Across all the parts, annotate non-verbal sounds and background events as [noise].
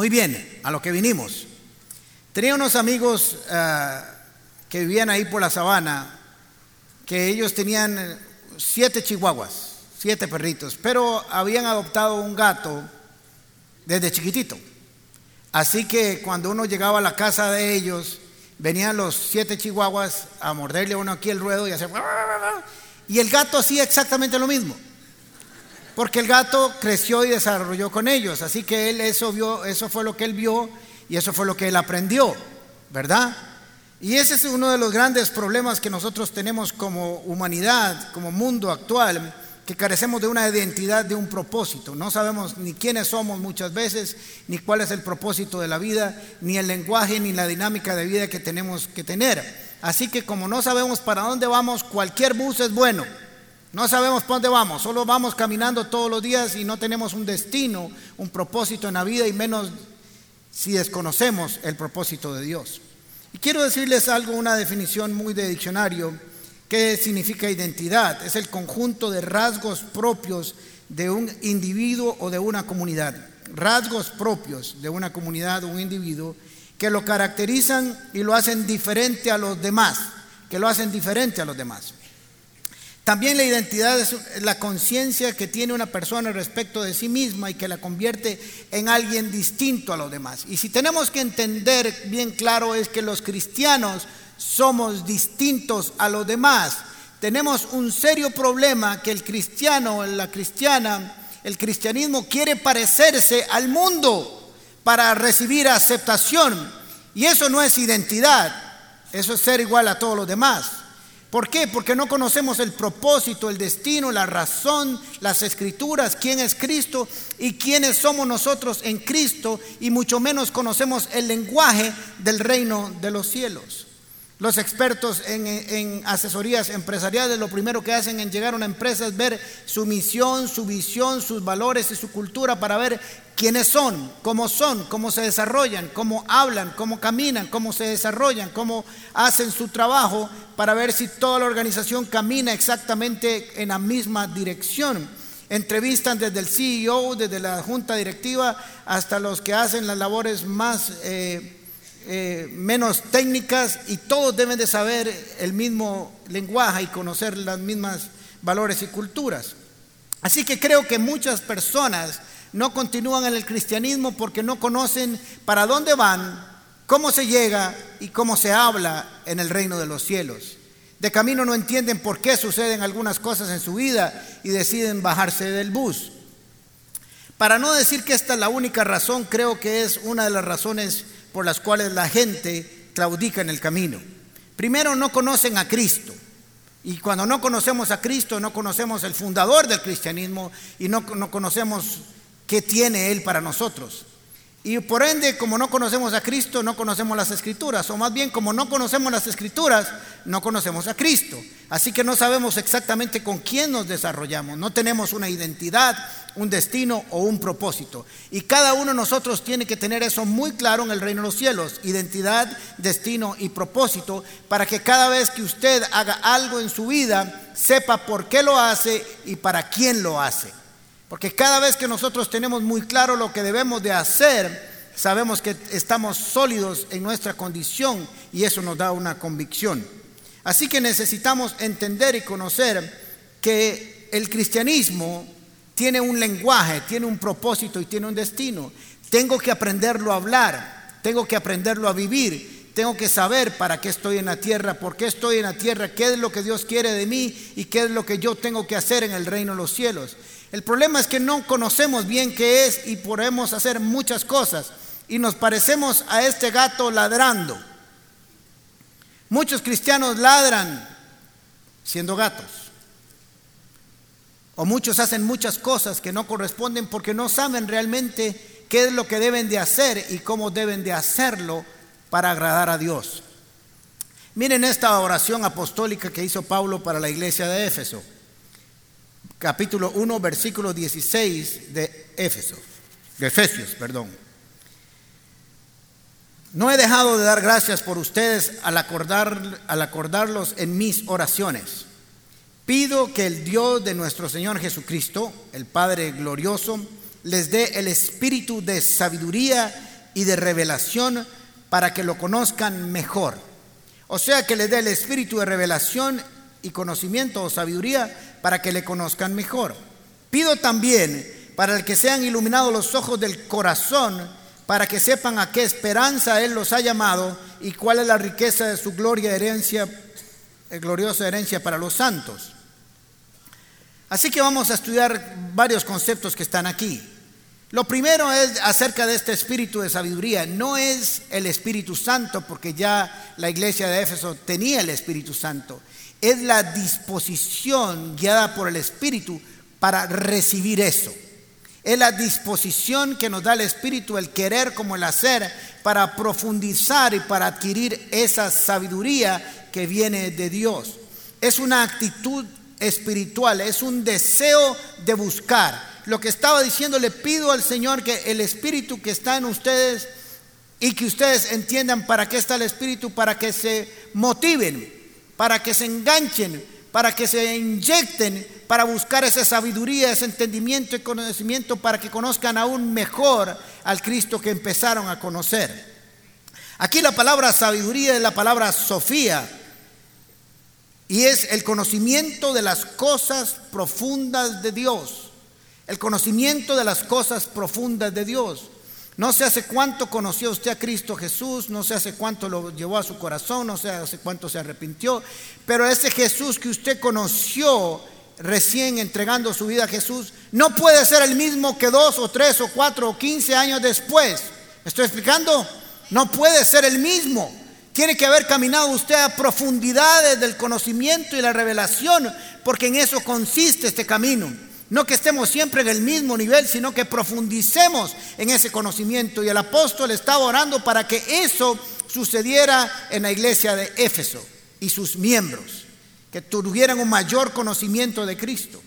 Muy bien, a lo que vinimos. Tenía unos amigos ah, que vivían ahí por la sabana, que ellos tenían siete chihuahuas, siete perritos, pero habían adoptado un gato desde chiquitito. Así que cuando uno llegaba a la casa de ellos, venían los siete chihuahuas a morderle a uno aquí el ruedo y hacer... Y el gato hacía exactamente lo mismo. Porque el gato creció y desarrolló con ellos. Así que él eso vio, eso fue lo que él vio y eso fue lo que él aprendió, ¿verdad? Y ese es uno de los grandes problemas que nosotros tenemos como humanidad, como mundo actual, que carecemos de una identidad, de un propósito. No sabemos ni quiénes somos muchas veces, ni cuál es el propósito de la vida, ni el lenguaje, ni la dinámica de vida que tenemos que tener. Así que como no sabemos para dónde vamos, cualquier bus es bueno. No sabemos para dónde vamos, solo vamos caminando todos los días y no tenemos un destino, un propósito en la vida y menos si desconocemos el propósito de Dios. Y quiero decirles algo, una definición muy de diccionario ¿Qué significa identidad? Es el conjunto de rasgos propios de un individuo o de una comunidad. Rasgos propios de una comunidad o un individuo que lo caracterizan y lo hacen diferente a los demás, que lo hacen diferente a los demás. También la identidad es la conciencia que tiene una persona respecto de sí misma y que la convierte en alguien distinto a los demás. Y si tenemos que entender bien claro es que los cristianos somos distintos a los demás. Tenemos un serio problema que el cristiano, la cristiana, el cristianismo quiere parecerse al mundo para recibir aceptación. Y eso no es identidad, eso es ser igual a todos los demás. ¿Por qué? Porque no conocemos el propósito, el destino, la razón, las escrituras, quién es Cristo y quiénes somos nosotros en Cristo y mucho menos conocemos el lenguaje del reino de los cielos. Los expertos en, asesorías empresariales lo primero que hacen en llegar a una empresa es ver su misión, su visión, sus valores y su cultura para ver quiénes son, cómo son, cómo se desarrollan, cómo hablan, cómo caminan, cómo se desarrollan, cómo hacen su trabajo para ver si toda la organización camina exactamente en la misma dirección. Entrevistan desde el CEO, desde la junta directiva, hasta los que hacen las labores más... Eh, eh, menos técnicas y todos deben de saber el mismo lenguaje y conocer las mismas valores y culturas. Así que creo que muchas personas no continúan en el cristianismo porque no conocen para dónde van, cómo se llega y cómo se habla en el reino de los cielos. De camino no entienden por qué suceden algunas cosas en su vida y deciden bajarse del bus. Para no decir que esta es la única razón, creo que es una de las razones por las cuales la gente claudica en el camino. Primero, no conocen a Cristo. Y cuando no conocemos a Cristo, no conocemos el fundador del cristianismo y no, no conocemos qué tiene Él para nosotros. Y por ende, como no conocemos a Cristo, no conocemos las escrituras. O más bien, como no conocemos las escrituras, no conocemos a Cristo. Así que no sabemos exactamente con quién nos desarrollamos. No tenemos una identidad, un destino o un propósito. Y cada uno de nosotros tiene que tener eso muy claro en el reino de los cielos. Identidad, destino y propósito. Para que cada vez que usted haga algo en su vida, sepa por qué lo hace y para quién lo hace. Porque cada vez que nosotros tenemos muy claro lo que debemos de hacer, sabemos que estamos sólidos en nuestra condición y eso nos da una convicción. Así que necesitamos entender y conocer que el cristianismo tiene un lenguaje, tiene un propósito y tiene un destino. Tengo que aprenderlo a hablar, tengo que aprenderlo a vivir, tengo que saber para qué estoy en la tierra, por qué estoy en la tierra, qué es lo que Dios quiere de mí y qué es lo que yo tengo que hacer en el reino de los cielos. El problema es que no conocemos bien qué es y podemos hacer muchas cosas y nos parecemos a este gato ladrando. Muchos cristianos ladran siendo gatos. O muchos hacen muchas cosas que no corresponden porque no saben realmente qué es lo que deben de hacer y cómo deben de hacerlo para agradar a Dios. Miren esta oración apostólica que hizo Pablo para la iglesia de Éfeso capítulo 1, versículo 16 de de Efesios, perdón. No he dejado de dar gracias por ustedes al, acordar, al acordarlos en mis oraciones. Pido que el Dios de nuestro Señor Jesucristo, el Padre glorioso, les dé el espíritu de sabiduría y de revelación para que lo conozcan mejor. O sea que le dé el espíritu de revelación y conocimiento o sabiduría para que le conozcan mejor. Pido también para el que sean iluminados los ojos del corazón, para que sepan a qué esperanza Él los ha llamado y cuál es la riqueza de su gloria, herencia, eh, gloriosa herencia para los santos. Así que vamos a estudiar varios conceptos que están aquí. Lo primero es acerca de este espíritu de sabiduría. No es el Espíritu Santo, porque ya la iglesia de Éfeso tenía el Espíritu Santo. Es la disposición guiada por el Espíritu para recibir eso. Es la disposición que nos da el Espíritu, el querer como el hacer, para profundizar y para adquirir esa sabiduría que viene de Dios. Es una actitud espiritual, es un deseo de buscar. Lo que estaba diciendo, le pido al Señor que el Espíritu que está en ustedes y que ustedes entiendan para qué está el Espíritu, para que se motiven, para que se enganchen, para que se inyecten para buscar esa sabiduría, ese entendimiento y conocimiento para que conozcan aún mejor al Cristo que empezaron a conocer. Aquí la palabra sabiduría es la palabra Sofía y es el conocimiento de las cosas profundas de Dios, el conocimiento de las cosas profundas de Dios. No sé hace cuánto conoció usted a Cristo Jesús, no sé hace cuánto lo llevó a su corazón, no sé hace cuánto se arrepintió, pero ese Jesús que usted conoció recién entregando su vida a Jesús, no puede ser el mismo que dos o tres o cuatro o quince años después. ¿Me estoy explicando? No puede ser el mismo. Tiene que haber caminado usted a profundidades del conocimiento y la revelación, porque en eso consiste este camino. No que estemos siempre en el mismo nivel, sino que profundicemos en ese conocimiento. Y el apóstol estaba orando para que eso sucediera en la iglesia de Éfeso y sus miembros que tuvieran un mayor conocimiento de Cristo.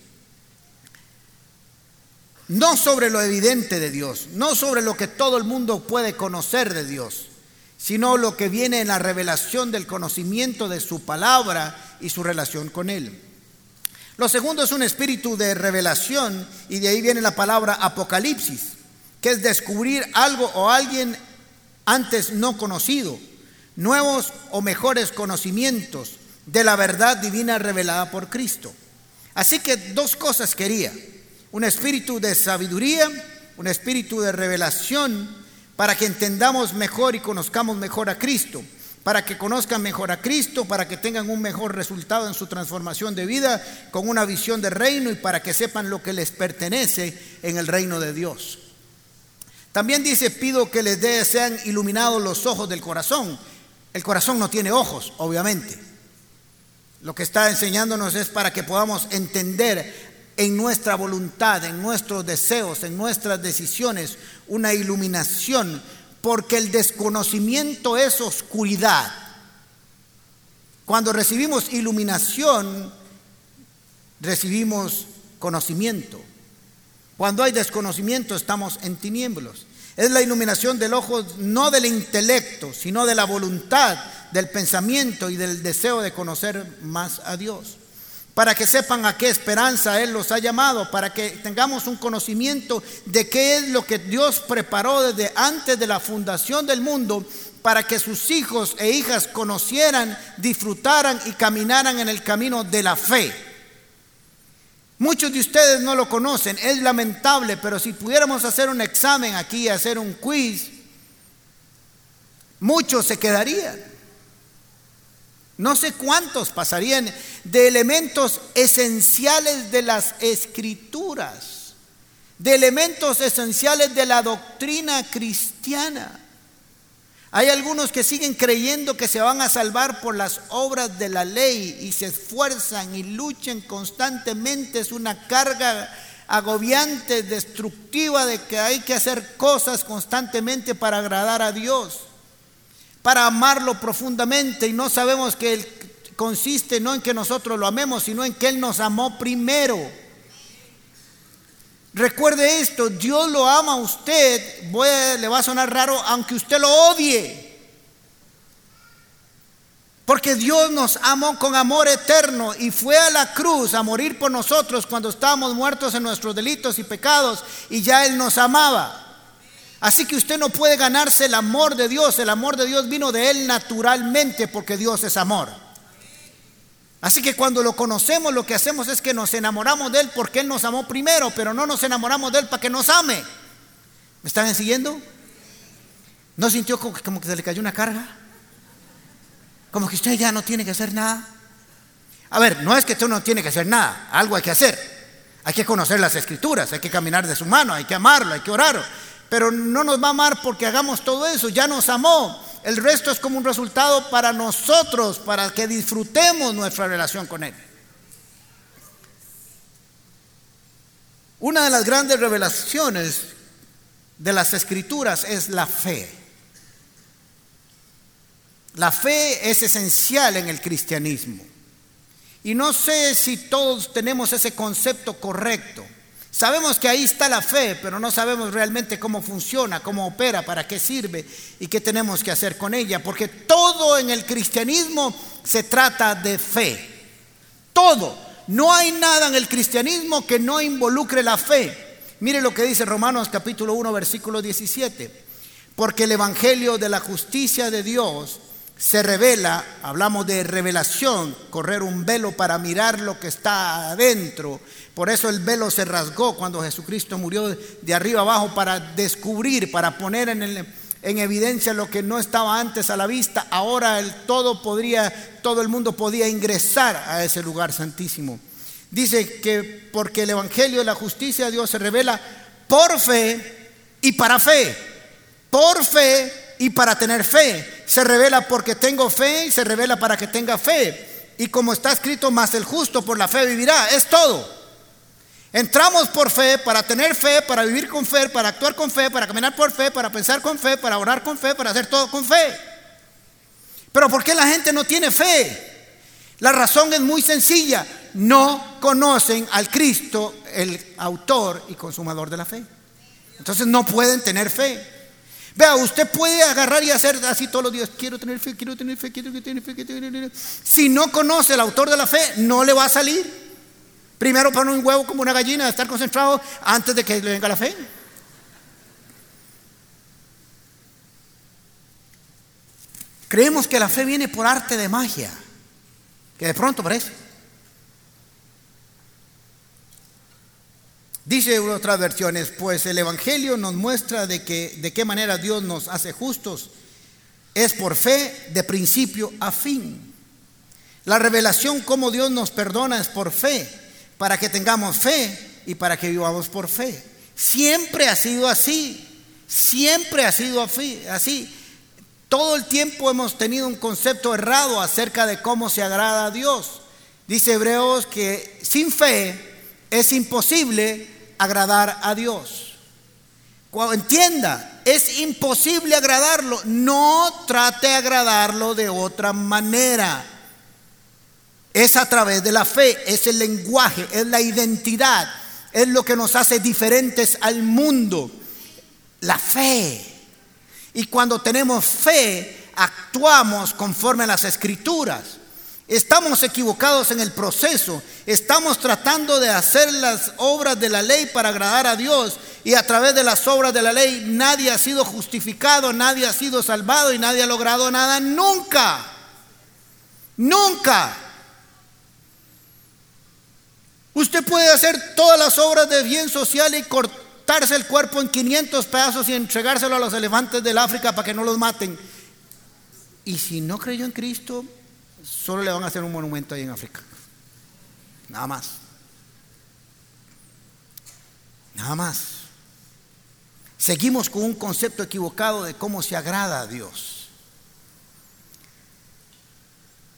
No sobre lo evidente de Dios, no sobre lo que todo el mundo puede conocer de Dios, sino lo que viene en la revelación del conocimiento de su palabra y su relación con Él. Lo segundo es un espíritu de revelación y de ahí viene la palabra apocalipsis, que es descubrir algo o alguien antes no conocido, nuevos o mejores conocimientos, de la verdad divina revelada por Cristo. Así que dos cosas quería. Un espíritu de sabiduría, un espíritu de revelación para que entendamos mejor y conozcamos mejor a Cristo, para que conozcan mejor a Cristo, para que tengan un mejor resultado en su transformación de vida con una visión de reino y para que sepan lo que les pertenece en el reino de Dios. También dice, pido que les dé, sean iluminados los ojos del corazón. El corazón no tiene ojos, obviamente. Lo que está enseñándonos es para que podamos entender en nuestra voluntad, en nuestros deseos, en nuestras decisiones, una iluminación, porque el desconocimiento es oscuridad. Cuando recibimos iluminación, recibimos conocimiento. Cuando hay desconocimiento, estamos en tinieblos. Es la iluminación del ojo, no del intelecto, sino de la voluntad, del pensamiento y del deseo de conocer más a Dios. Para que sepan a qué esperanza Él los ha llamado, para que tengamos un conocimiento de qué es lo que Dios preparó desde antes de la fundación del mundo, para que sus hijos e hijas conocieran, disfrutaran y caminaran en el camino de la fe. Muchos de ustedes no lo conocen, es lamentable, pero si pudiéramos hacer un examen aquí, hacer un quiz, muchos se quedarían. No sé cuántos pasarían de elementos esenciales de las escrituras, de elementos esenciales de la doctrina cristiana. Hay algunos que siguen creyendo que se van a salvar por las obras de la ley y se esfuerzan y luchan constantemente. Es una carga agobiante, destructiva de que hay que hacer cosas constantemente para agradar a Dios, para amarlo profundamente y no sabemos que consiste no en que nosotros lo amemos, sino en que Él nos amó primero. Recuerde esto, Dios lo ama a usted, le va a sonar raro, aunque usted lo odie. Porque Dios nos amó con amor eterno y fue a la cruz a morir por nosotros cuando estábamos muertos en nuestros delitos y pecados y ya Él nos amaba. Así que usted no puede ganarse el amor de Dios. El amor de Dios vino de Él naturalmente porque Dios es amor. Así que cuando lo conocemos lo que hacemos es que nos enamoramos de Él porque Él nos amó primero, pero no nos enamoramos de Él para que nos ame. ¿Me están siguiendo? ¿No sintió como, que se le cayó una carga? Como que usted ya no tiene que hacer nada. A ver, no es que usted no tiene que hacer nada, algo hay que hacer. Hay que conocer las escrituras, hay que caminar de su mano, hay que amarlo, hay que orar pero no nos va a amar porque hagamos todo eso, ya nos amó. El resto es como un resultado para nosotros, para que disfrutemos nuestra relación con Él. Una de las grandes revelaciones de las escrituras es la fe. La fe es esencial en el cristianismo. Y no sé si todos tenemos ese concepto correcto. Sabemos que ahí está la fe, pero no sabemos realmente cómo funciona, cómo opera, para qué sirve y qué tenemos que hacer con ella, porque todo en el cristianismo se trata de fe. Todo. No hay nada en el cristianismo que no involucre la fe. Mire lo que dice Romanos capítulo 1, versículo 17. Porque el Evangelio de la justicia de Dios se revela, hablamos de revelación, correr un velo para mirar lo que está adentro por eso el velo se rasgó cuando Jesucristo murió de arriba abajo para descubrir, para poner en, evidencia lo que no estaba antes a la vista. Ahora el todo podría, todo el mundo podía ingresar a ese lugar santísimo. Dice que porque el evangelio de la justicia de Dios se revela por fe y para fe. Por fe y para tener fe. Se revela porque tengo fe y se revela para que tenga fe. Y como está escrito, más el justo por la fe vivirá. Es todo. Entramos por fe, para tener fe, para vivir con fe, para actuar con fe, para caminar por fe, para pensar con fe, para orar con fe, para hacer todo con fe. Pero ¿por qué la gente no tiene fe? La razón es muy sencilla. No conocen al Cristo, el autor y consumador de la fe. Entonces no pueden tener fe. Vea, usted puede agarrar y hacer así todos los días. Quiero tener fe, quiero tener fe, quiero tener fe, quiero tener fe. Si no conoce al autor de la fe, no le va a salir. Primero pone un huevo como una gallina, estar concentrado antes de que le venga la fe. Creemos que la fe viene por arte de magia, que de pronto parece. Dice otras versiones, pues el Evangelio nos muestra de, que, de qué manera Dios nos hace justos. Es por fe de principio a fin. La revelación cómo Dios nos perdona es por fe para que tengamos fe y para que vivamos por fe. Siempre ha sido así, siempre ha sido así. Todo el tiempo hemos tenido un concepto errado acerca de cómo se agrada a Dios. Dice Hebreos que sin fe es imposible agradar a Dios. Entienda, es imposible agradarlo. No trate de agradarlo de otra manera. Es a través de la fe, es el lenguaje, es la identidad, es lo que nos hace diferentes al mundo. La fe. Y cuando tenemos fe, actuamos conforme a las escrituras. Estamos equivocados en el proceso. Estamos tratando de hacer las obras de la ley para agradar a Dios. Y a través de las obras de la ley nadie ha sido justificado, nadie ha sido salvado y nadie ha logrado nada nunca. Nunca. Usted puede hacer todas las obras de bien social y cortarse el cuerpo en 500 pedazos y entregárselo a los elefantes del África para que no los maten. Y si no creyó en Cristo, solo le van a hacer un monumento ahí en África. Nada más. Nada más. Seguimos con un concepto equivocado de cómo se agrada a Dios.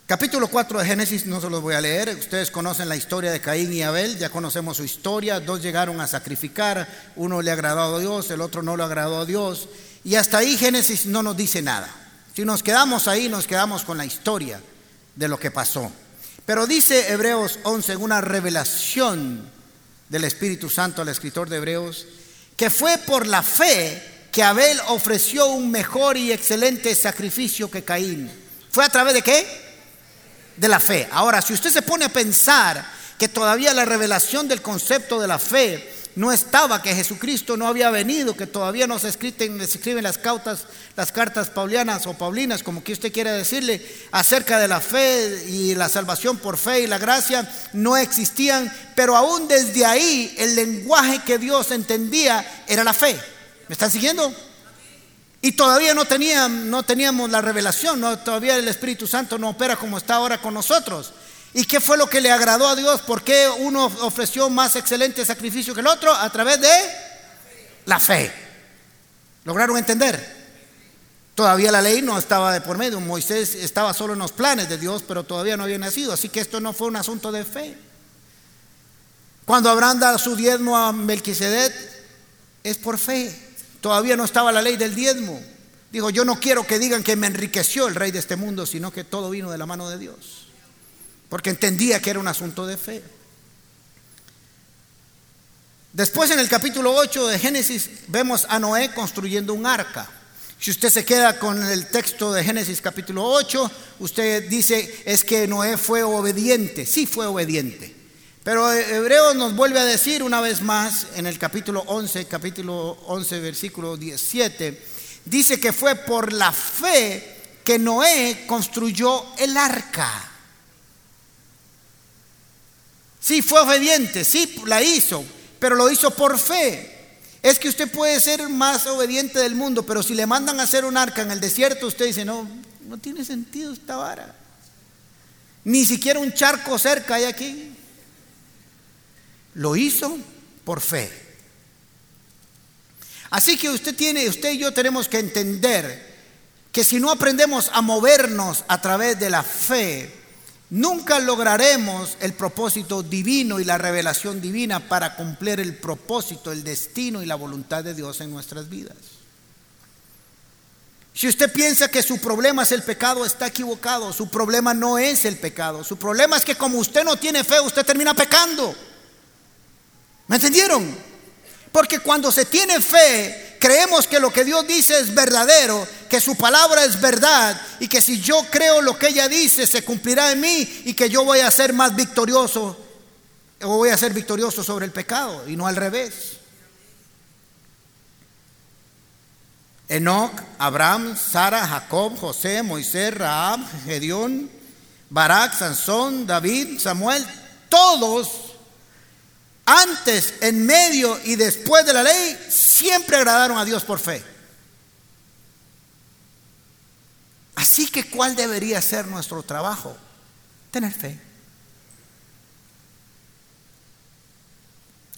Capítulo 4 de Génesis no se los voy a leer, ustedes conocen la historia de Caín y Abel, ya conocemos su historia, dos llegaron a sacrificar, uno le agradó a Dios, el otro no le agradó a Dios, y hasta ahí Génesis no nos dice nada. Si nos quedamos ahí, nos quedamos con la historia de lo que pasó. Pero dice Hebreos 11, una revelación del Espíritu Santo al escritor de Hebreos, que fue por la fe que Abel ofreció un mejor y excelente sacrificio que Caín. ¿Fue a través de qué? de la fe. Ahora, si usted se pone a pensar que todavía la revelación del concepto de la fe no estaba, que Jesucristo no había venido, que todavía no se escriben, se escriben las, cautas, las cartas paulianas o paulinas, como que usted quiera decirle, acerca de la fe y la salvación por fe y la gracia, no existían, pero aún desde ahí el lenguaje que Dios entendía era la fe. ¿Me están siguiendo? Y todavía no, no teníamos la revelación, no, todavía el Espíritu Santo no opera como está ahora con nosotros. ¿Y qué fue lo que le agradó a Dios? ¿Por qué uno ofreció más excelente sacrificio que el otro? A través de la fe. ¿Lograron entender? Todavía la ley no estaba de por medio. Moisés estaba solo en los planes de Dios, pero todavía no había nacido. Así que esto no fue un asunto de fe. Cuando Abraham da su diezmo a Melquisedec, es por fe. Todavía no estaba la ley del diezmo. Dijo, yo no quiero que digan que me enriqueció el rey de este mundo, sino que todo vino de la mano de Dios porque entendía que era un asunto de fe. Después en el capítulo 8 de Génesis vemos a Noé construyendo un arca. Si usted se queda con el texto de Génesis capítulo 8, usted dice es que Noé fue obediente, sí fue obediente. Pero Hebreo nos vuelve a decir una vez más en el capítulo 11, capítulo 11, versículo 17, dice que fue por la fe que Noé construyó el arca. Sí, fue obediente, sí, la hizo, pero lo hizo por fe. Es que usted puede ser más obediente del mundo, pero si le mandan a hacer un arca en el desierto, usted dice, no, no tiene sentido esta vara. Ni siquiera un charco cerca hay aquí. Lo hizo por fe. Así que usted tiene, usted y yo tenemos que entender que si no aprendemos a movernos a través de la fe, Nunca lograremos el propósito divino y la revelación divina para cumplir el propósito, el destino y la voluntad de Dios en nuestras vidas. Si usted piensa que su problema es el pecado, está equivocado. Su problema no es el pecado. Su problema es que como usted no tiene fe, usted termina pecando. ¿Me entendieron? Porque cuando se tiene fe, creemos que lo que Dios dice es verdadero, que su palabra es verdad y que si yo creo lo que ella dice se cumplirá en mí y que yo voy a ser más victorioso o voy a ser victorioso sobre el pecado y no al revés. Enoch, Abraham, Sara, Jacob, José, Moisés, Rahab, Gedeón, Barak, Sansón, David, Samuel, todos antes, en medio y después de la ley, siempre agradaron a Dios por fe. Así que, ¿cuál debería ser nuestro trabajo? Tener fe.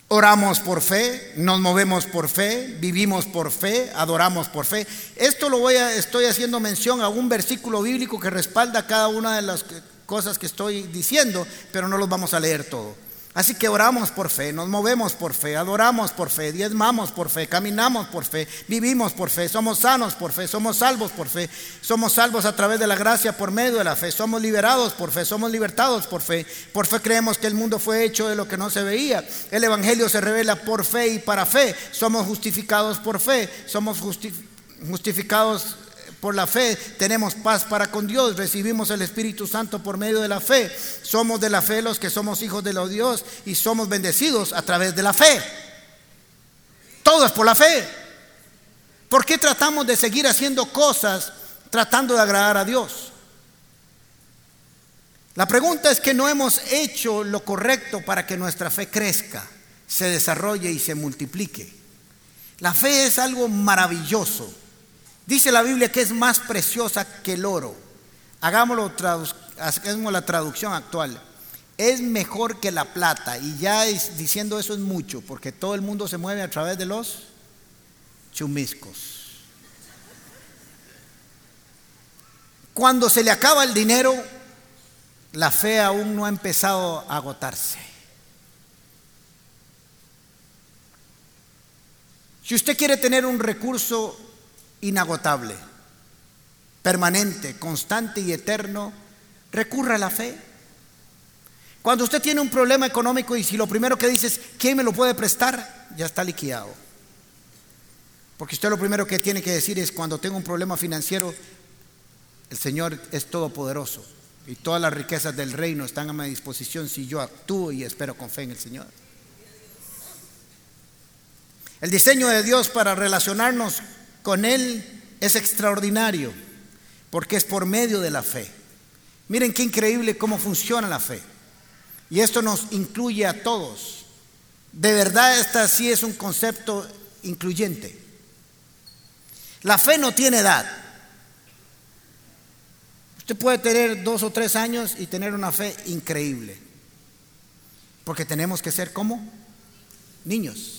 Oramos por fe, nos movemos por fe, vivimos por fe, adoramos por fe. Esto lo voy a, estoy haciendo mención a un versículo bíblico que respalda cada una de las cosas que estoy diciendo, pero no los vamos a leer todo. Así que oramos por fe, nos movemos por fe, adoramos por fe, diezmamos por fe, caminamos por fe, vivimos por fe, somos sanos por fe, somos salvos por fe, somos salvos a través de la gracia por medio de la fe, somos liberados por fe, somos libertados por fe. Por fe creemos que el mundo fue hecho de lo que no se veía. El Evangelio se revela por fe y para fe. Somos justificados por fe, somos justificados por la fe tenemos paz para con Dios, recibimos el Espíritu Santo por medio de la fe. Somos de la fe los que somos hijos de los Dios y somos bendecidos a través de la fe. Todo es por la fe. ¿Por qué tratamos de seguir haciendo cosas tratando de agradar a Dios? La pregunta es que no hemos hecho lo correcto para que nuestra fe crezca, se desarrolle y se multiplique. La fe es algo maravilloso. Dice la Biblia que es más preciosa que el oro. Hagámoslo, hagamos la traducción actual. Es mejor que la plata. Y ya diciendo eso es mucho, porque todo el mundo se mueve a través de los chumiscos. Cuando se le acaba el dinero, la fe aún no ha empezado a agotarse. Si usted quiere tener un recurso inagotable, permanente, constante y eterno, recurra a la fe. Cuando usted tiene un problema económico y si lo primero que dice es, ¿quién me lo puede prestar? Ya está liquidado. Porque usted lo primero que tiene que decir es, cuando tengo un problema financiero, el Señor es todopoderoso y todas las riquezas del reino están a mi disposición si yo actúo y espero con fe en el Señor. El diseño de Dios para relacionarnos con Él es extraordinario porque es por medio de la fe. Miren qué increíble cómo funciona la fe. Y esto nos incluye a todos. De verdad, esta sí es un concepto incluyente. La fe no tiene edad. Usted puede tener dos o tres años y tener una fe increíble. Porque tenemos que ser como niños.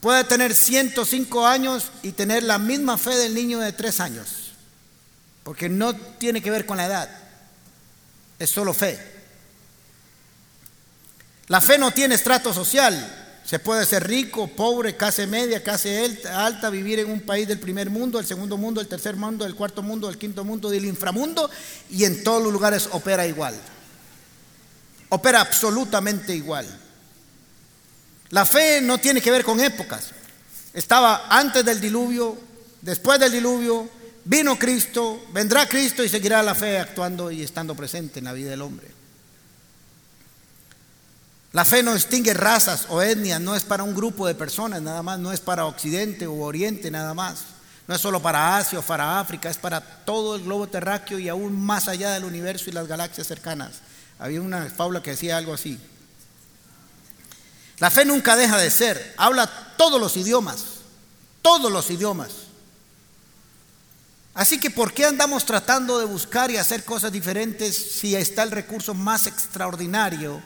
Puede tener 105 años y tener la misma fe del niño de tres años. Porque no tiene que ver con la edad. Es solo fe. La fe no tiene estrato social. Se puede ser rico, pobre, clase media, clase alta, vivir en un país del primer mundo, el segundo mundo, el tercer mundo, el cuarto mundo, el quinto mundo, del inframundo y en todos los lugares opera igual. Opera absolutamente igual. La fe no tiene que ver con épocas. Estaba antes del diluvio, después del diluvio, vino Cristo, vendrá Cristo y seguirá la fe actuando y estando presente en la vida del hombre. La fe no distingue razas o etnias, no es para un grupo de personas nada más, no es para Occidente o Oriente nada más, no es solo para Asia o para África, es para todo el globo terráqueo y aún más allá del universo y las galaxias cercanas. Había una fábula que decía algo así. La fe nunca deja de ser, habla todos los idiomas, todos los idiomas. Así que ¿por qué andamos tratando de buscar y hacer cosas diferentes si está el recurso más extraordinario?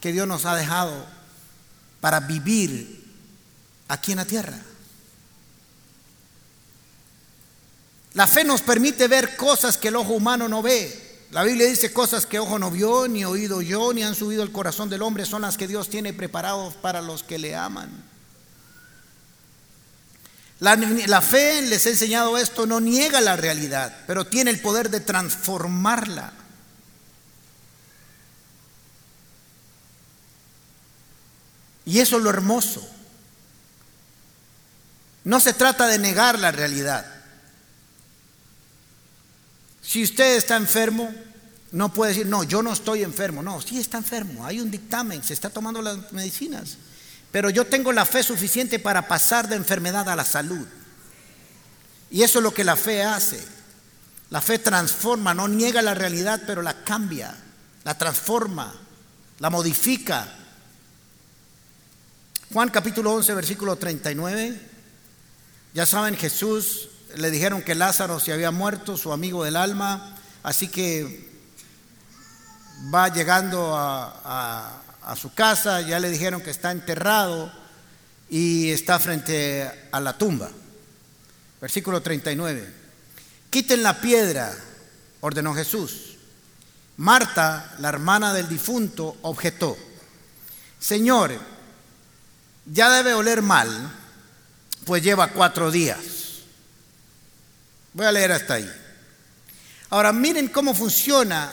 que Dios nos ha dejado para vivir aquí en la tierra. La fe nos permite ver cosas que el ojo humano no ve. La Biblia dice cosas que ojo no vio, ni oído yo, ni han subido el corazón del hombre, son las que Dios tiene preparados para los que le aman. La, la, fe, les he enseñado esto, no niega la realidad, pero tiene el poder de transformarla. Y eso es lo hermoso. No se trata de negar la realidad. Si usted está enfermo, no puede decir, no, yo no estoy enfermo. No, sí está enfermo, hay un dictamen, se está tomando las medicinas. Pero yo tengo la fe suficiente para pasar de enfermedad a la salud. Y eso es lo que la fe hace. La fe transforma, no niega la realidad, pero la cambia, la transforma, la modifica Juan capítulo 11, versículo 39. Ya saben, Jesús le dijeron que Lázaro se había muerto, su amigo del alma, así que va llegando a, su casa, ya le dijeron que está enterrado y está frente a la tumba. Versículo 39. Quiten la piedra, ordenó Jesús. Marta, la hermana del difunto, objetó. Señor, ya debe oler mal, pues lleva cuatro días. Voy a leer hasta ahí. Ahora miren cómo funciona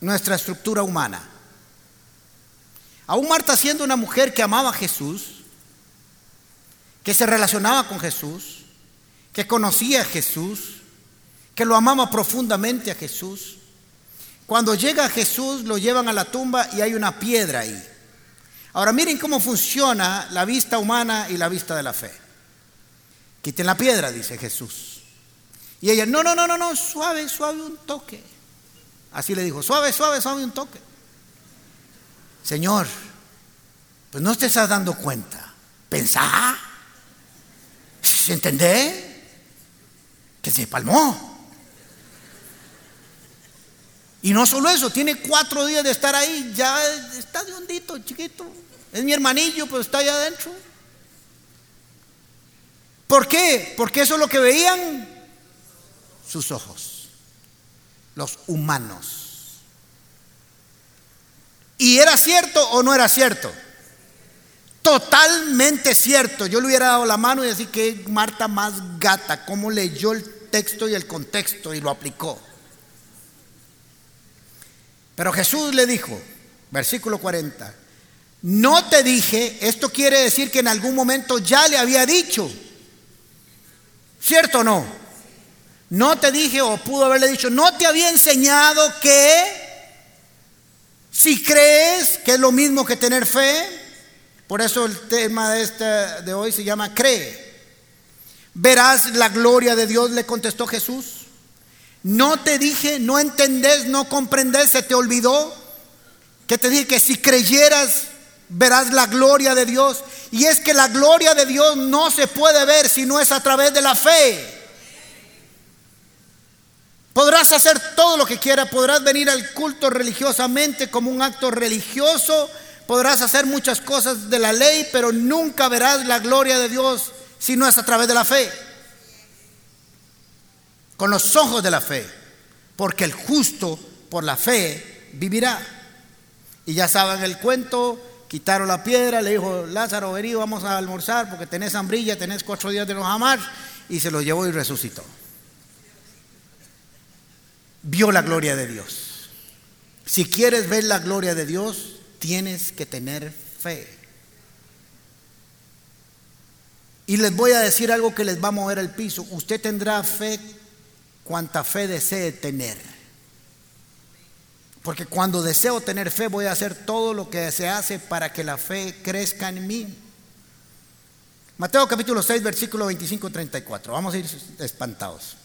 nuestra estructura humana. Aún Marta siendo una mujer que amaba a Jesús, que se relacionaba con Jesús, que conocía a Jesús, que lo amaba profundamente a Jesús, cuando llega Jesús lo llevan a la tumba y hay una piedra ahí. Ahora miren cómo funciona la vista humana y la vista de la fe. Quiten la piedra, dice Jesús. Y ella, no, no, no, no, no, suave, suave un toque. Así le dijo, suave, suave, suave un toque. Señor, pues no te estás dando cuenta. Pensá. ¿Se entendé? Que se palmó. Y no solo eso, tiene cuatro días de estar ahí, ya está de hondito, chiquito. Es mi hermanillo, pero está allá adentro. ¿Por qué? Porque eso es lo que veían sus ojos, los humanos. ¿Y era cierto o no era cierto? Totalmente cierto. Yo le hubiera dado la mano y decir que Marta más gata, cómo leyó el texto y el contexto y lo aplicó. Pero Jesús le dijo, versículo 40, no te dije, esto quiere decir que en algún momento ya le había dicho. ¿Cierto o no? No te dije o pudo haberle dicho, no te había enseñado que si crees que es lo mismo que tener fe, Por eso el tema de, este, de hoy se llama cree. Verás la gloria de Dios, le contestó Jesús. No te dije, no entendés, no comprendés, se te olvidó. Que te dije que si creyeras, verás la gloria de Dios. Y es que la gloria de Dios no se puede ver si no es a través de la fe. Podrás hacer todo lo que quieras, podrás venir al culto religiosamente como un acto religioso, podrás hacer muchas cosas de la ley, pero nunca verás la gloria de Dios si no es a través de la fe. Con los ojos de la fe, porque el justo por la fe vivirá. Y ya saben el cuento, quitaron la piedra, le dijo, Lázaro, vení, vamos a almorzar porque tenés hambrilla, tenés cuatro días de no jamás, y se lo llevó y resucitó vio la gloria de Dios. Si quieres ver la gloria de Dios, tienes que tener fe. Y les voy a decir algo que les va a mover el piso. Usted tendrá fe cuanta fe desee tener. Porque cuando deseo tener fe voy a hacer todo lo que se hace para que la fe crezca en mí. Mateo capítulo 6, versículo 25-34. Vamos a ir espantados.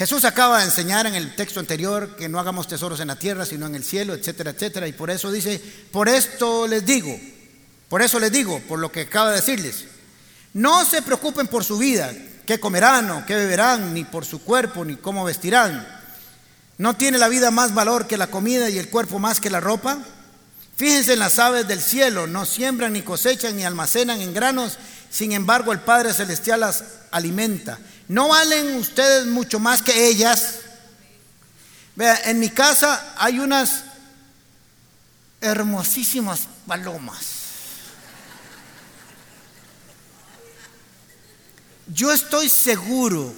Jesús acaba de enseñar en el texto anterior que no hagamos tesoros en la tierra, sino en el cielo, etcétera, etcétera. Y por eso dice, por esto les digo, por eso les digo, por lo que acaba de decirles, no se preocupen por su vida, qué comerán o qué beberán, ni por su cuerpo, ni cómo vestirán. ¿No tiene la vida más valor que la comida y el cuerpo más que la ropa? Fíjense en las aves del cielo, no siembran, ni cosechan, ni almacenan en granos, sin embargo el Padre Celestial las alimenta. ¿No valen ustedes mucho más que ellas? Vea, en mi casa hay unas hermosísimas palomas. Yo estoy seguro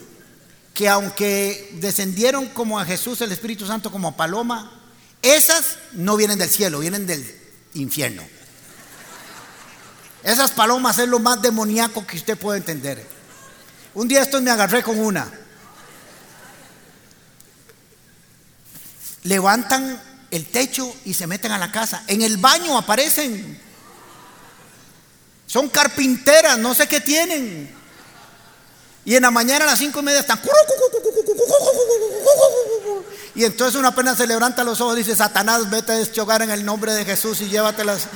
que aunque descendieron como a Jesús el Espíritu Santo como paloma, esas no vienen del cielo, vienen del infierno. Esas palomas es lo más demoníaco que usted puede entender. Un día esto me agarré con una. Levantan el techo y se meten a la casa. En el baño aparecen. Son carpinteras, no sé qué tienen. Y en la mañana a las cinco y media están. Y entonces una apenas se levanta los ojos y dice: Satanás, vete a deschogar en el nombre de Jesús y llévatelas.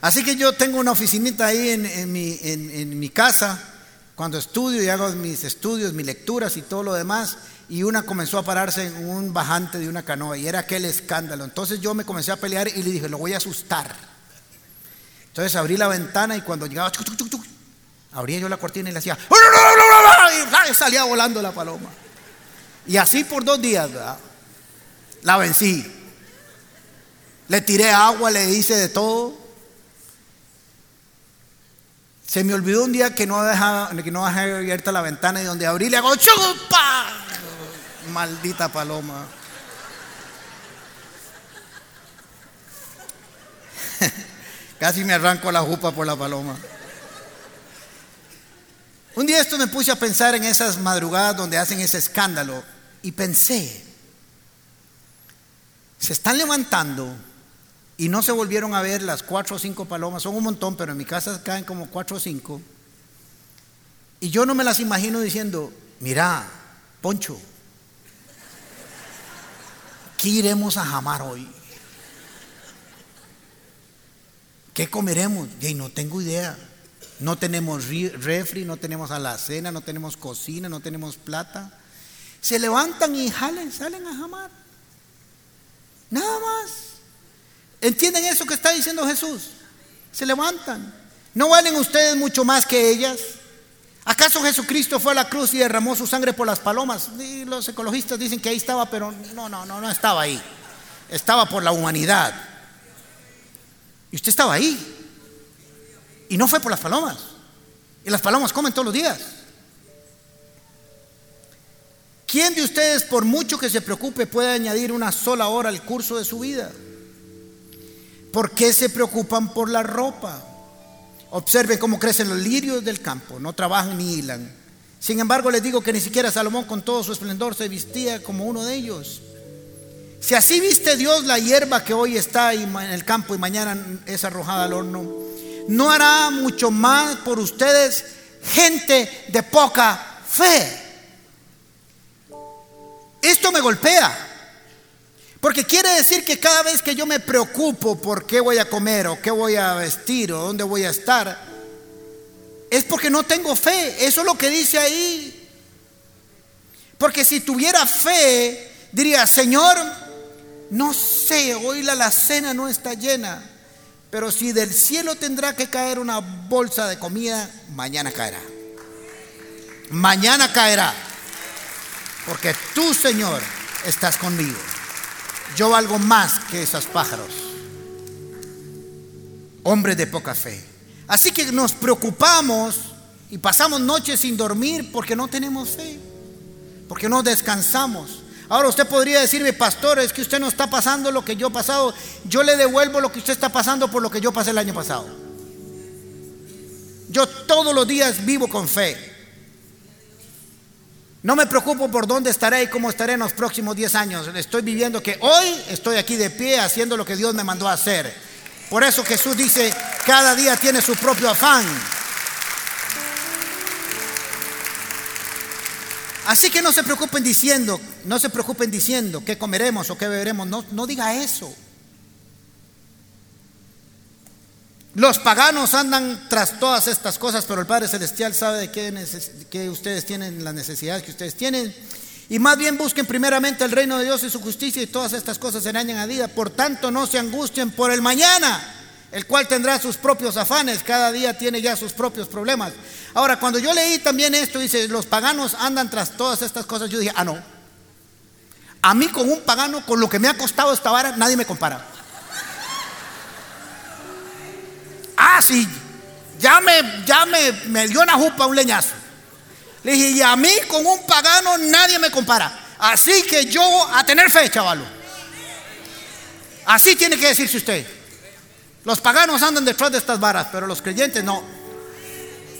Así que yo tengo una oficinita ahí en, mi, casa, cuando estudio y hago mis estudios, mis lecturas y todo lo demás, y una comenzó a pararse en un bajante de una canoa y era aquel escándalo. Entonces yo me comencé a pelear y le dije, lo voy a asustar. Entonces abrí la ventana y cuando llegaba, abría yo la cortina y le hacía, y salía volando la paloma. Y así por dos días, la vencí. Le tiré agua, le hice de todo. Se me olvidó un día que no dejaba, que no abierta la ventana y donde abrí le hago chupa. Maldita paloma. [laughs] Casi me arranco la jupa por la paloma. Un día esto me puse a pensar en esas madrugadas donde hacen ese escándalo y pensé, se están levantando y no se volvieron a ver las cuatro o cinco palomas, son un montón, pero en mi casa caen como cuatro o cinco. Y yo no me las imagino diciendo, mira, Poncho, ¿qué iremos a jamar hoy? ¿Qué comeremos? Y no tengo idea. No tenemos refri, no tenemos alacena, no tenemos cocina, no tenemos plata. Se levantan y jalen, salen a jamar. Nada más. ¿Entienden eso que está diciendo Jesús? Se levantan. ¿No valen ustedes mucho más que ellas? ¿Acaso Jesucristo fue a la cruz y derramó su sangre por las palomas? Los ecologistas dicen que ahí estaba, pero no, no, no, no estaba ahí. Estaba por la humanidad. Y usted estaba ahí. Y no fue por las palomas. Y las palomas comen todos los días. ¿Quién de ustedes, por mucho que se preocupe, puede añadir una sola hora al curso de su vida? ¿Por qué se preocupan por la ropa? Observen cómo crecen los lirios del campo, no trabajan ni hilan. Sin embargo, les digo que ni siquiera Salomón con todo su esplendor se vestía como uno de ellos. Si así viste Dios la hierba que hoy está en el campo y mañana es arrojada al horno, ¿no hará mucho más por ustedes gente de poca fe? Esto me golpea. Porque quiere decir que cada vez que yo me preocupo por qué voy a comer o qué voy a vestir o dónde voy a estar, es porque no tengo fe. Eso es lo que dice ahí. Porque si tuviera fe, diría, Señor, no sé, hoy la alacena no está llena, pero si del cielo tendrá que caer una bolsa de comida, mañana caerá. Mañana caerá. Porque tú, Señor, estás conmigo. Yo valgo más que esos pájaros. Hombre de poca fe. Así que nos preocupamos y pasamos noches sin dormir porque no tenemos fe. Porque no descansamos. Ahora usted podría decirme, pastor, es que usted no está pasando lo que yo he pasado. Yo le devuelvo lo que usted está pasando por lo que yo pasé el año pasado. Yo todos los días vivo con fe. No me preocupo por dónde estaré y cómo estaré en los próximos 10 años. Estoy viviendo que hoy estoy aquí de pie haciendo lo que Dios me mandó a hacer. Por eso Jesús dice, cada día tiene su propio afán. Así que no se preocupen diciendo, no se preocupen diciendo qué comeremos o qué beberemos. No, no diga eso. Los paganos andan tras todas estas cosas, pero el Padre Celestial sabe de qué, que ustedes tienen, las necesidades que ustedes tienen. Y más bien busquen primeramente el reino de Dios y su justicia y todas estas cosas se a vida. Por tanto, no se angustien por el mañana, el cual tendrá sus propios afanes. Cada día tiene ya sus propios problemas. Ahora, cuando yo leí también esto, dice, los paganos andan tras todas estas cosas, yo dije, ah, no. A mí con un pagano, con lo que me ha costado esta vara, nadie me compara. Ah, ya me, ya me, dio una jupa un leñazo. Le dije, y a mí con un pagano nadie me compara. Así que yo a tener fe, chavalo. Así tiene que decirse usted. Los paganos andan detrás de estas varas, pero los creyentes no.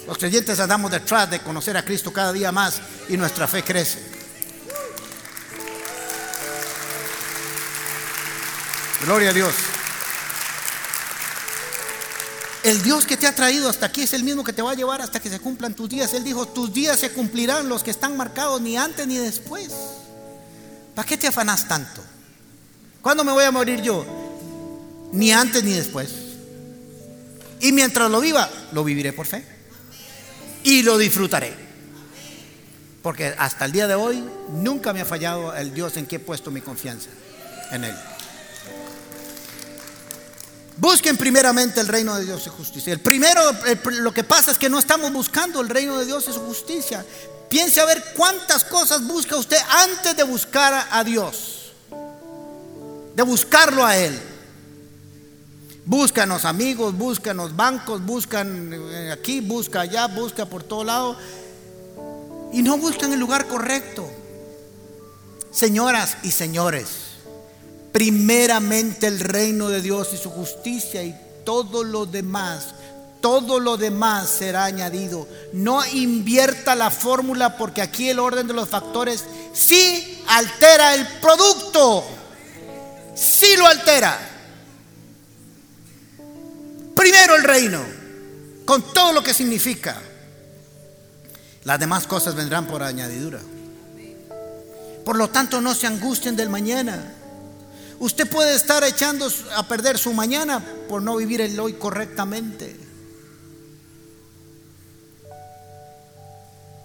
Los creyentes andamos detrás de conocer a Cristo cada día más y nuestra fe crece. Gloria a Dios. El Dios que te ha traído hasta aquí es el mismo que te va a llevar hasta que se cumplan tus días. Él dijo, tus días se cumplirán los que están marcados ni antes ni después. ¿Para qué te afanas tanto? ¿Cuándo me voy a morir yo? Ni antes ni después. Y mientras lo viva, lo viviré por fe. Y lo disfrutaré. Porque hasta el día de hoy nunca me ha fallado el Dios en que he puesto mi confianza en Él. Busquen primeramente el reino de Dios y justicia. El primero, lo que pasa es que no estamos buscando el reino de Dios y su justicia. Piense a ver cuántas cosas busca usted antes de buscar a Dios. De buscarlo a Él. Búscanos amigos, búscanos bancos, buscan eh, aquí, busca allá, busca por todo lado. Y no buscan el lugar correcto. Señoras y señores primeramente el reino de Dios y su justicia y todo lo demás, todo lo demás será añadido. No invierta la fórmula porque aquí el orden de los factores sí altera el producto, sí lo altera. Primero el reino, con todo lo que significa. Las demás cosas vendrán por añadidura. Por lo tanto, no se angustien del mañana Usted puede estar echando a perder su mañana por no vivir el hoy correctamente.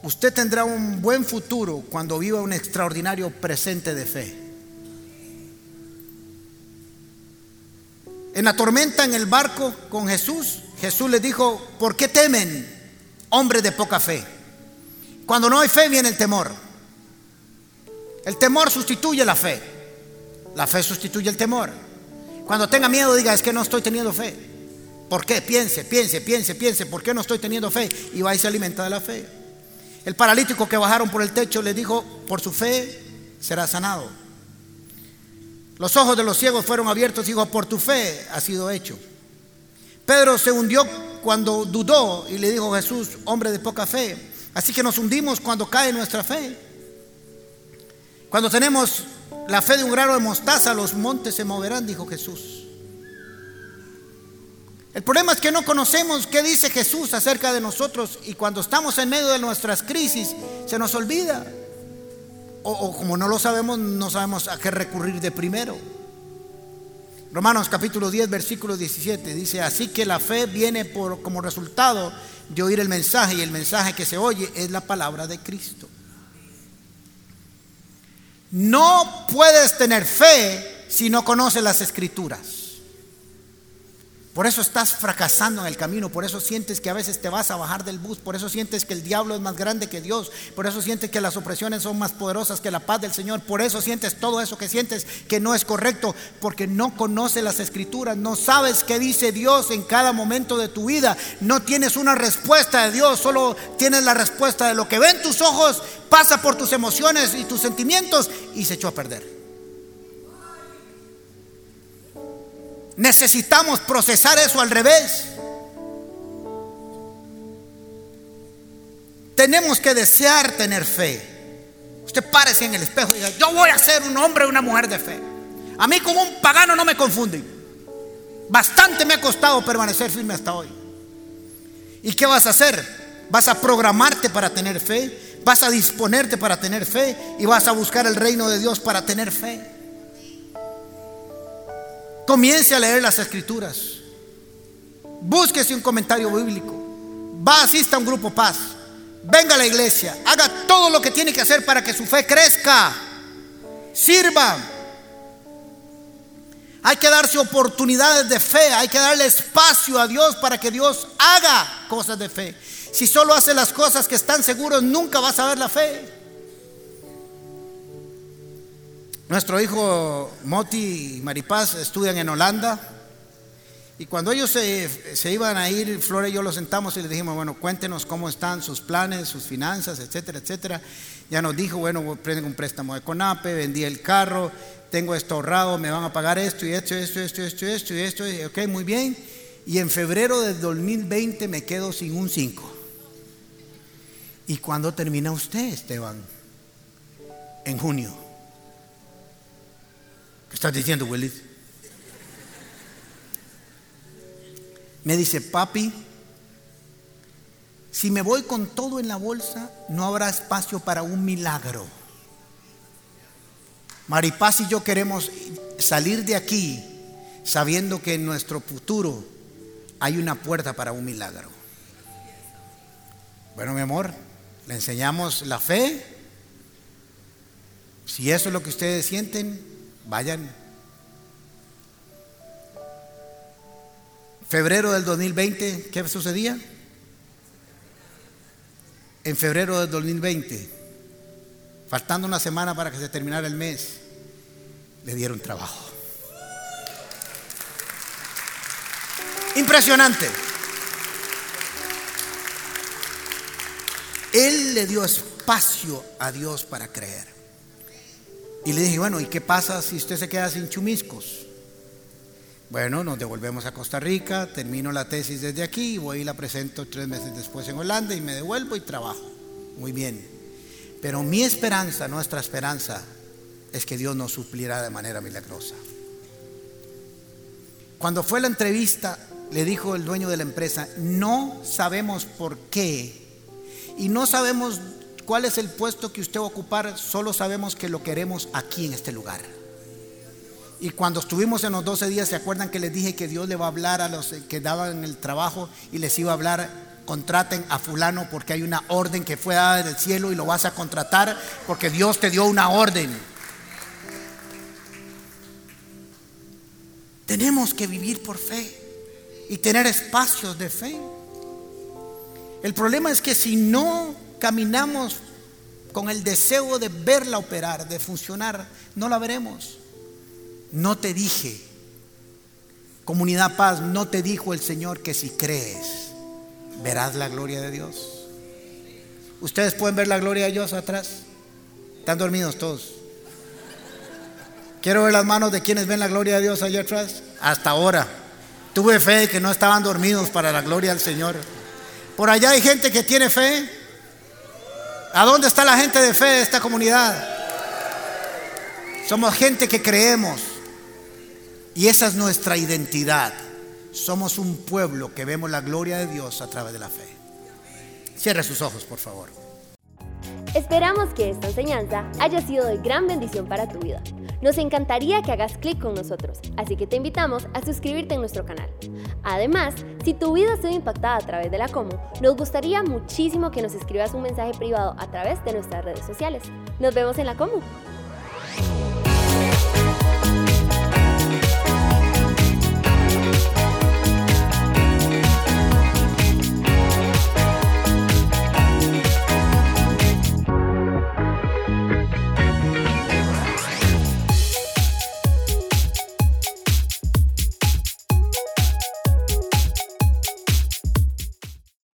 Usted tendrá un buen futuro cuando viva un extraordinario presente de fe. En la tormenta en el barco con Jesús, Jesús le dijo, ¿por qué temen, hombres de poca fe? Cuando no hay fe viene el temor. El temor sustituye la fe. La fe sustituye el temor. Cuando tenga miedo, diga, es que no estoy teniendo fe. ¿Por qué? Piense, piense, piense, piense, ¿por qué no estoy teniendo fe? Y va y se alimenta de la fe. El paralítico que bajaron por el techo le dijo, por su fe será sanado. Los ojos de los ciegos fueron abiertos y dijo, por tu fe ha sido hecho. Pedro se hundió cuando dudó y le dijo Jesús, hombre de poca fe. Así que nos hundimos cuando cae nuestra fe. Cuando tenemos la fe de un grano de mostaza, los montes se moverán, dijo Jesús. El problema es que no conocemos qué dice Jesús acerca de nosotros y cuando estamos en medio de nuestras crisis se nos olvida. O, como no lo sabemos, no sabemos a qué recurrir de primero. Romanos capítulo 10, versículo 17 dice, así que la fe viene por, como resultado de oír el mensaje y el mensaje que se oye es la palabra de Cristo. No puedes tener fe si no conoces las escrituras. Por eso estás fracasando en el camino, por eso sientes que a veces te vas a bajar del bus, por eso sientes que el diablo es más grande que Dios, por eso sientes que las opresiones son más poderosas que la paz del Señor, por eso sientes todo eso que sientes que no es correcto, porque no conoces las escrituras, no sabes qué dice Dios en cada momento de tu vida, no tienes una respuesta de Dios, solo tienes la respuesta de lo que ven tus ojos, pasa por tus emociones y tus sentimientos y se echó a perder. Necesitamos procesar eso al revés. Tenemos que desear tener fe. Usted párese en el espejo y diga, yo voy a ser un hombre o una mujer de fe. A mí como un pagano no me confunden. Bastante me ha costado permanecer firme hasta hoy. ¿Y qué vas a hacer? Vas a programarte para tener fe, vas a disponerte para tener fe y vas a buscar el reino de Dios para tener fe. Comience a leer las escrituras. Búsquese un comentario bíblico. Va, asista a un grupo paz. Venga a la iglesia. Haga todo lo que tiene que hacer para que su fe crezca. Sirva. Hay que darse oportunidades de fe. Hay que darle espacio a Dios para que Dios haga cosas de fe. Si solo hace las cosas que están seguros, nunca vas a ver la fe. Nuestro hijo Moti y Maripaz estudian en Holanda. Y cuando ellos se, iban a ir, Flora y yo los sentamos y les dijimos, bueno, cuéntenos cómo están sus planes, sus finanzas, etcétera, etcétera. Ya nos dijo, bueno, prenden un préstamo de CONAPE, vendí el carro, tengo esto ahorrado, me van a pagar esto y esto, esto, esto, esto, esto y esto. Y, ok, muy bien. Y en febrero del 2020 me quedo sin un 5. ¿Y cuándo termina usted, Esteban? En junio. ¿Qué estás diciendo, Willis? Me dice, papi, si me voy con todo en la bolsa, no habrá espacio para un milagro. Maripaz y yo queremos salir de aquí sabiendo que en nuestro futuro hay una puerta para un milagro. Bueno, mi amor, le enseñamos la fe. Si eso es lo que ustedes sienten, Vayan. Febrero del 2020, ¿qué sucedía? En febrero del 2020, faltando una semana para que se terminara el mes, le dieron trabajo. Impresionante. Él le dio espacio a Dios para creer. Y le dije, bueno, ¿y qué pasa si usted se queda sin chumiscos? Bueno, nos devolvemos a Costa Rica, termino la tesis desde aquí, voy y la presento tres meses después en Holanda y me devuelvo y trabajo. Muy bien. Pero mi esperanza, nuestra esperanza, es que Dios nos suplirá de manera milagrosa. Cuando fue la entrevista, le dijo el dueño de la empresa, no sabemos por qué y no sabemos cuál es el puesto que usted va a ocupar, solo sabemos que lo queremos aquí en este lugar. Y cuando estuvimos en los 12 días, ¿se acuerdan que les dije que Dios le va a hablar a los que daban el trabajo y les iba a hablar, contraten a fulano porque hay una orden que fue dada del cielo y lo vas a contratar porque Dios te dio una orden? Tenemos que vivir por fe y tener espacios de fe. El problema es que si no caminamos con el deseo de verla operar, de funcionar, no la veremos. No te dije, comunidad paz, no te dijo el Señor que si crees, verás la gloria de Dios. Ustedes pueden ver la gloria de Dios atrás. Están dormidos todos. Quiero ver las manos de quienes ven la gloria de Dios allá atrás. Hasta ahora. Tuve fe de que no estaban dormidos para la gloria del Señor. Por allá hay gente que tiene fe. ¿A dónde está la gente de fe de esta comunidad? Somos gente que creemos. Y esa es nuestra identidad. Somos un pueblo que vemos la gloria de Dios a través de la fe. Cierre sus ojos, por favor. Esperamos que esta enseñanza haya sido de gran bendición para tu vida. Nos encantaría que hagas clic con nosotros, así que te invitamos a suscribirte en nuestro canal. Además, si tu vida ha sido impactada a través de la Como, nos gustaría muchísimo que nos escribas un mensaje privado a través de nuestras redes sociales. Nos vemos en la Como.